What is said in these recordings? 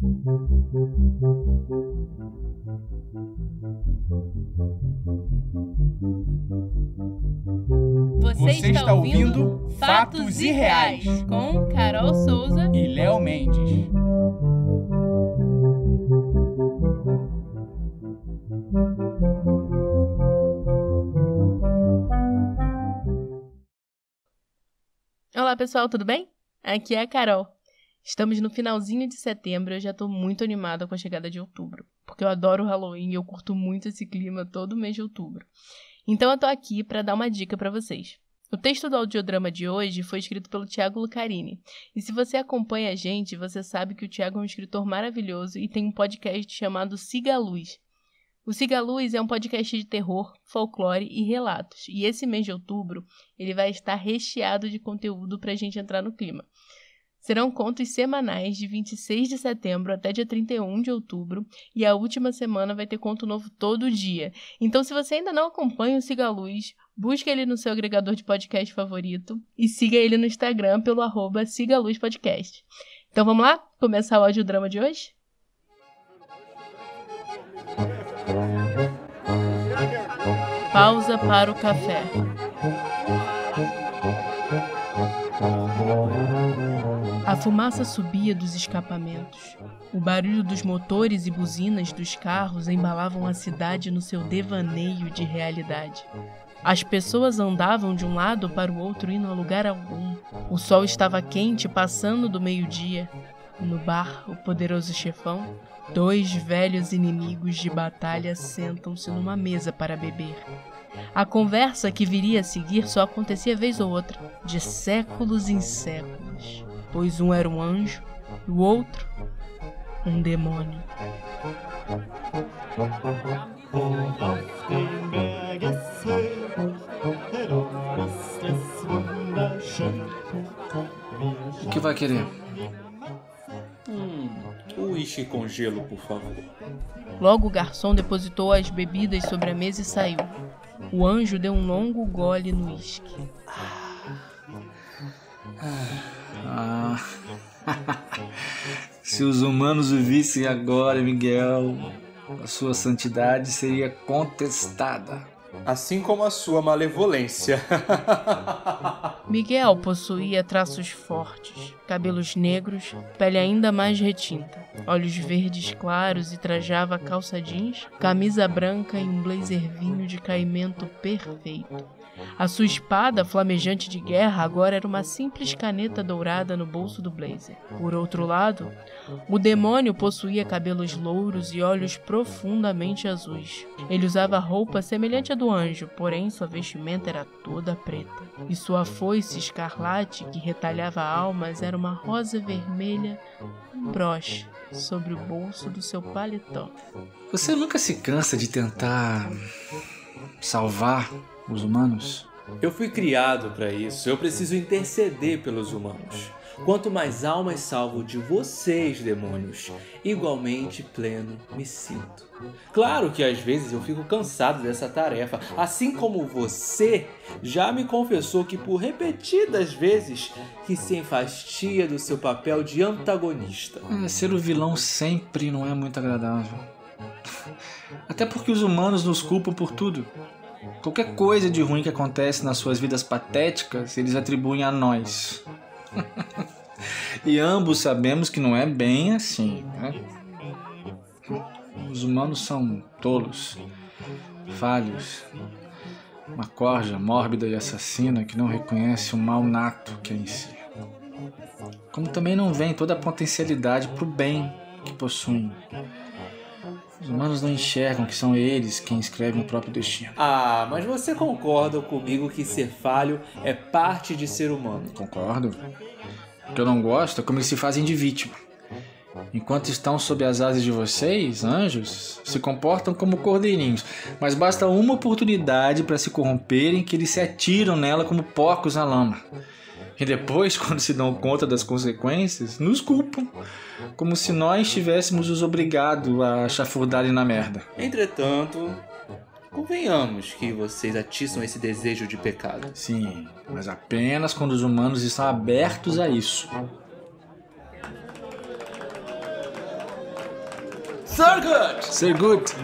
Você está ouvindo Fatos Irreais com Carol Souza e Léo Mendes. Olá pessoal, tudo bem? Aqui é a Carol. Estamos no finalzinho de setembro e eu já tô muito animada com a chegada de outubro, porque eu adoro o Halloween e eu curto muito esse clima todo mês de outubro. Então eu tô aqui para dar uma dica para vocês. O texto do audiodrama de hoje foi escrito pelo Tiago Lucarini. E se você acompanha a gente, você sabe que o Tiago é um escritor maravilhoso e tem um podcast chamado Siga a Luz. O Siga a Luz é um podcast de terror, folclore e relatos. E esse mês de outubro, ele vai estar recheado de conteúdo para a gente entrar no clima. Serão contos semanais de 26 de setembro até dia 31 de outubro e a última semana vai ter conto novo todo dia. Então, se você ainda não acompanha o Siga a Luz, busque ele no seu agregador de podcast favorito e siga ele no Instagram pelo arroba Siga Luz Podcast. Então vamos lá começar o audiodrama de hoje? Pausa para o café. Fumaça subia dos escapamentos. O barulho dos motores e buzinas dos carros embalavam a cidade no seu devaneio de realidade. As pessoas andavam de um lado para o outro indo a lugar algum. O sol estava quente, passando do meio-dia. No bar, o poderoso chefão, dois velhos inimigos de batalha sentam-se numa mesa para beber. A conversa que viria a seguir só acontecia vez ou outra, de séculos em séculos pois um era um anjo e o outro um demônio. O que vai querer? Hum, uísque com gelo, por favor. Logo o garçom depositou as bebidas sobre a mesa e saiu. O anjo deu um longo gole no uísque. Ah. Se os humanos o vissem agora, Miguel, a sua santidade seria contestada. Assim como a sua malevolência. Miguel possuía traços fortes, cabelos negros, pele ainda mais retinta, olhos verdes claros e trajava calça jeans, camisa branca e um blazer vinho de caimento perfeito. A sua espada, flamejante de guerra, agora era uma simples caneta dourada no bolso do blazer. Por outro lado, o demônio possuía cabelos louros e olhos profundamente azuis. Ele usava roupa semelhante à do anjo, porém sua vestimenta era toda preta. E sua foice escarlate, que retalhava almas, era uma rosa vermelha, um broche sobre o bolso do seu paletó. Você nunca se cansa de tentar salvar os humanos? Eu fui criado para isso. Eu preciso interceder pelos humanos. Quanto mais almas salvo de vocês, demônios, igualmente pleno me sinto. Claro que às vezes eu fico cansado dessa tarefa, assim como você já me confessou que por repetidas vezes que se enfastia do seu papel de antagonista. É, ser o vilão sempre não é muito agradável. Até porque os humanos nos culpam por tudo. Qualquer coisa de ruim que acontece nas suas vidas patéticas, eles atribuem a nós. e ambos sabemos que não é bem assim. Né? Os humanos são tolos, falhos, uma corja mórbida e assassina que não reconhece o mal nato que é em si. Como também não vê toda a potencialidade para o bem que possuem. Os humanos não enxergam que são eles quem escrevem o próprio destino. Ah, mas você concorda comigo que ser falho é parte de ser humano? Concordo. O que eu não gosto é como eles se fazem de vítima. Enquanto estão sob as asas de vocês, anjos, se comportam como cordeirinhos, mas basta uma oportunidade para se corromperem que eles se atiram nela como porcos na lama. E depois, quando se dão conta das consequências, nos culpam, como se nós tivéssemos os obrigado a chafurdarem na merda. Entretanto, convenhamos que vocês atiçam esse desejo de pecado. Sim, mas apenas quando os humanos estão abertos a isso. Surgut! Surgut!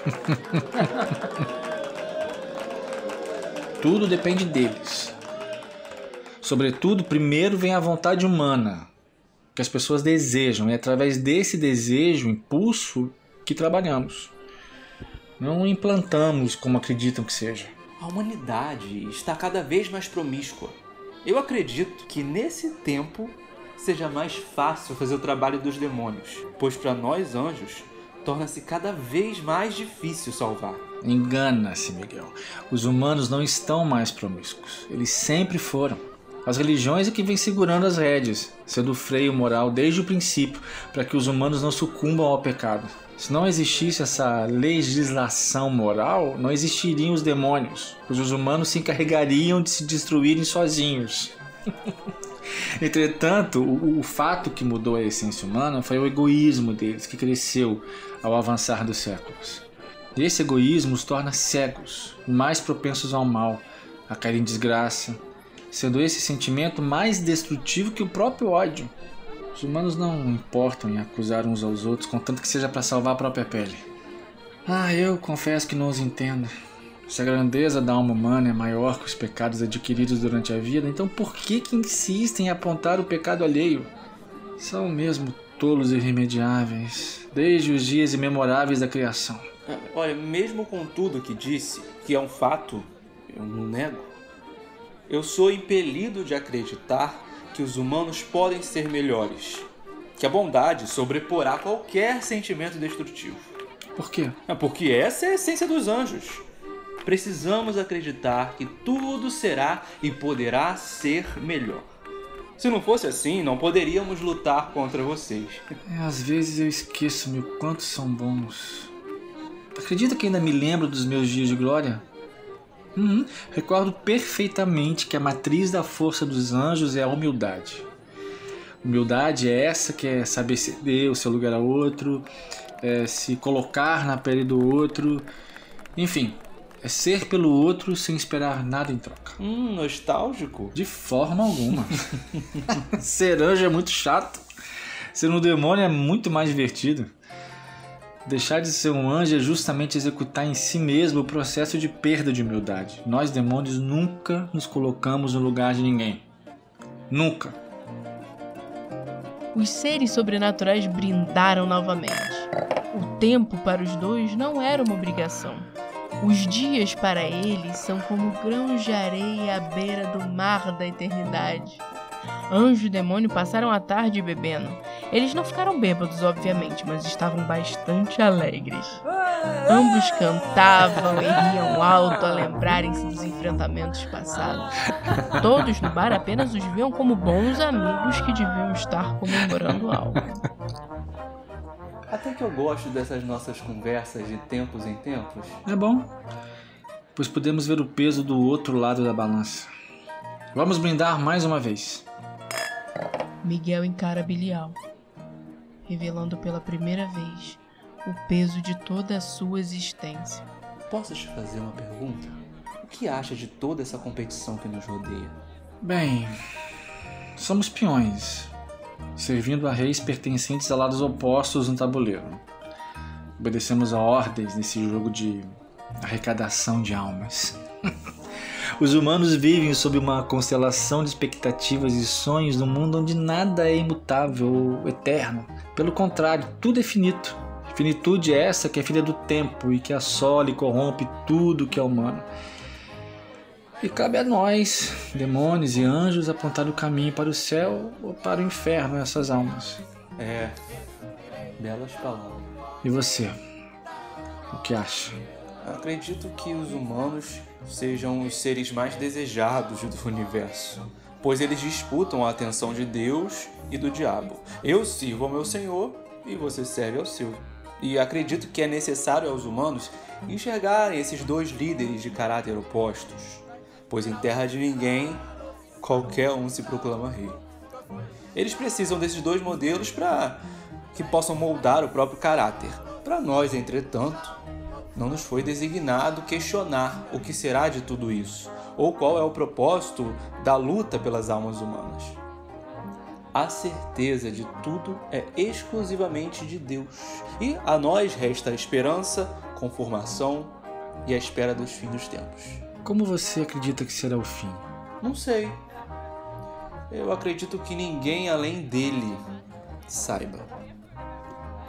Tudo depende deles. Sobretudo, primeiro vem a vontade humana, que as pessoas desejam, e é através desse desejo, impulso, que trabalhamos. Não implantamos como acreditam que seja. A humanidade está cada vez mais promíscua. Eu acredito que nesse tempo seja mais fácil fazer o trabalho dos demônios, pois para nós anjos torna-se cada vez mais difícil salvar. Engana-se, Miguel. Os humanos não estão mais promíscuos. Eles sempre foram. As religiões é que vêm segurando as rédeas, sendo freio moral desde o princípio, para que os humanos não sucumbam ao pecado. Se não existisse essa legislação moral, não existiriam os demônios, pois os humanos se encarregariam de se destruírem sozinhos. Entretanto, o, o, fato que mudou a essência humana foi o egoísmo deles, que cresceu ao avançar dos séculos. Esse egoísmo os torna cegos, mais propensos ao mal, a cair em desgraça, sendo esse sentimento mais destrutivo que o próprio ódio. Os humanos não importam em acusar uns aos outros, contanto que seja para salvar a própria pele. Ah, eu confesso que não os entendo. Se a grandeza da alma humana é maior que os pecados adquiridos durante a vida, então por que que insistem em apontar o pecado alheio? São mesmo tolos irremediáveis, desde os dias imemoráveis da criação. É, olha, mesmo com tudo que disse, que é um fato, eu não nego, eu sou impelido de acreditar que os humanos podem ser melhores, que a bondade sobreporá qualquer sentimento destrutivo. Por quê? É porque essa é a essência dos anjos. Precisamos acreditar que tudo será e poderá ser melhor. Se não fosse assim, não poderíamos lutar contra vocês. É, às vezes eu esqueço-me o quanto são bons. Acredita que ainda me lembro dos meus dias de glória? Uhum. Recordo perfeitamente que a matriz da força dos anjos é a humildade. Humildade é essa que é saber ceder o seu lugar a outro, é se colocar na pele do outro, enfim, é ser pelo outro sem esperar nada em troca. Hum, nostálgico? De forma alguma. ser anjo é muito chato. Ser um demônio é muito mais divertido. Deixar de ser um anjo é justamente executar em si mesmo o processo de perda de humildade. Nós, demônios, nunca nos colocamos no lugar de ninguém. Nunca. Os seres sobrenaturais brindaram novamente. O tempo para os dois não era uma obrigação. Os dias para eles são como grãos de areia à beira do mar da eternidade. Anjo e demônio passaram a tarde bebendo. Eles não ficaram bêbados, obviamente, mas estavam bastante alegres. Ambos cantavam e riam alto a lembrarem-se dos enfrentamentos passados. Todos no bar apenas os viam como bons amigos que deviam estar comemorando algo. Até que eu gosto dessas nossas conversas de tempos em tempos. É bom, pois podemos ver o peso do outro lado da balança. Vamos brindar mais uma vez. Miguel encara Bilial, revelando pela primeira vez o peso de toda a sua existência. Posso te fazer uma pergunta? O que acha de toda essa competição que nos rodeia? Bem, somos peões, servindo a reis pertencentes a lados opostos no tabuleiro. Obedecemos a ordens nesse jogo de arrecadação de almas. Os humanos vivem sob uma constelação de expectativas e sonhos num mundo onde nada é imutável ou eterno. Pelo contrário, tudo é finito. Finitude é essa que é filha do tempo e que assola e corrompe tudo que é humano. E cabe a nós, demônios e anjos, apontar o caminho para o céu ou para o inferno essas almas. É, belas palavras. E você? O que acha? Acredito que os humanos sejam os seres mais desejados do universo, pois eles disputam a atenção de Deus e do diabo. Eu sirvo ao meu Senhor e você serve ao seu. E acredito que é necessário aos humanos enxergarem esses dois líderes de caráter opostos, pois em terra de ninguém qualquer um se proclama rei. Eles precisam desses dois modelos para que possam moldar o próprio caráter. Para nós, entretanto, não nos foi designado questionar o que será de tudo isso, ou qual é o propósito da luta pelas almas humanas. a certeza de tudo é exclusivamente de Deus. E a nós resta a esperança, conformação e a espera dos fins dos tempos. Como você acredita que será o fim? Não sei. Eu acredito que ninguém além dele saiba.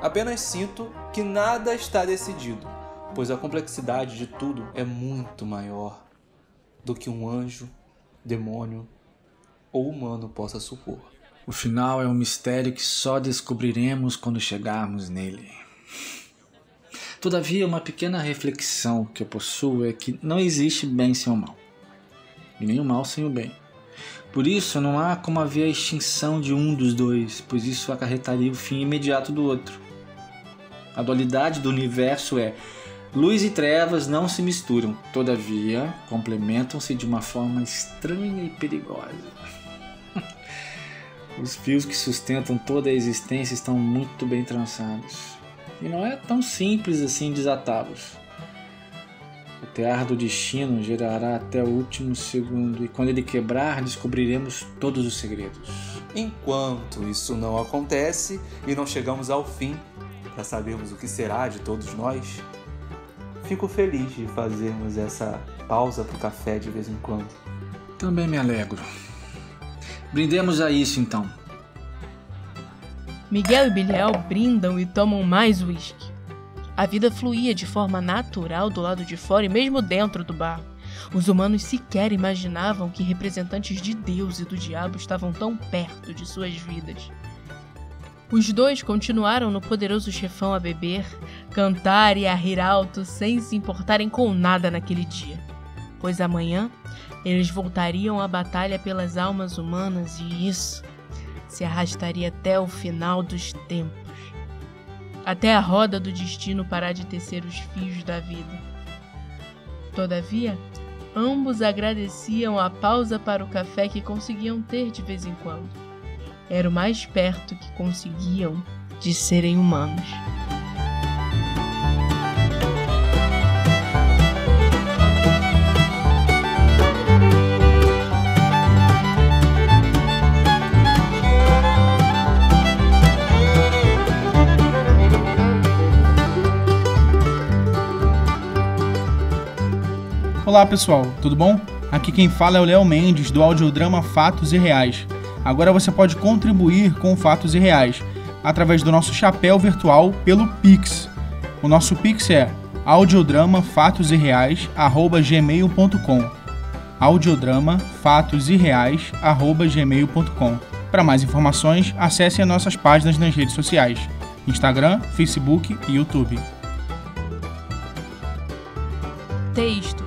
Apenas sinto que nada está decidido, pois a complexidade de tudo é muito maior do que um anjo, demônio ou humano possa supor. O final é um mistério que só descobriremos quando chegarmos nele. Todavia, uma pequena reflexão que eu possuo é que não existe bem sem o mal, e nem o mal sem o bem. Por isso, não há como haver a extinção de um dos dois, pois isso acarretaria o fim imediato do outro. A dualidade do universo é luz e trevas não se misturam, todavia complementam-se de uma forma estranha e perigosa. Os fios que sustentam toda a existência estão muito bem trançados. E não é tão simples assim desatá-los. O tear do destino gerará até o último segundo, e quando ele quebrar, descobriremos todos os segredos. Enquanto isso não acontece e não chegamos ao fim, para sabermos o que será de todos nós, fico feliz de fazermos essa pausa para o café de vez em quando. Também me alegro. Brindemos a isso então. Miguel e Biliel brindam e tomam mais uísque. A vida fluía de forma natural do lado de fora e mesmo dentro do bar. Os humanos sequer imaginavam que representantes de Deus e do diabo estavam tão perto de suas vidas. Os dois continuaram no poderoso chefão a beber, cantar e a rir alto sem se importarem com nada naquele dia, pois amanhã eles voltariam à batalha pelas almas humanas e isso se arrastaria até o final dos tempos até a roda do destino parar de tecer os fios da vida. Todavia, ambos agradeciam a pausa para o café que conseguiam ter de vez em quando. Era o mais perto que conseguiam de serem humanos. Olá pessoal, tudo bom? Aqui quem fala é o Léo Mendes do audiodrama Fatos e Reais. Agora você pode contribuir com Fatos e Reais através do nosso chapéu virtual pelo Pix. O nosso Pix é audiodramafatosirreais@gmail.com. Audiodrama fatos e reais@gmail.com. Para mais informações, acesse as nossas páginas nas redes sociais: Instagram, Facebook e YouTube. Texto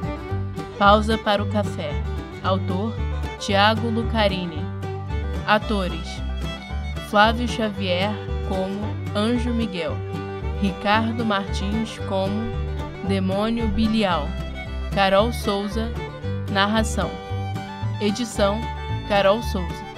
Pausa para o café. Autor: Tiago Lucarini. Atores: Flávio Xavier como Anjo Miguel. Ricardo Martins como Demônio Bilial. Carol Souza. Narração. Edição: Carol Souza.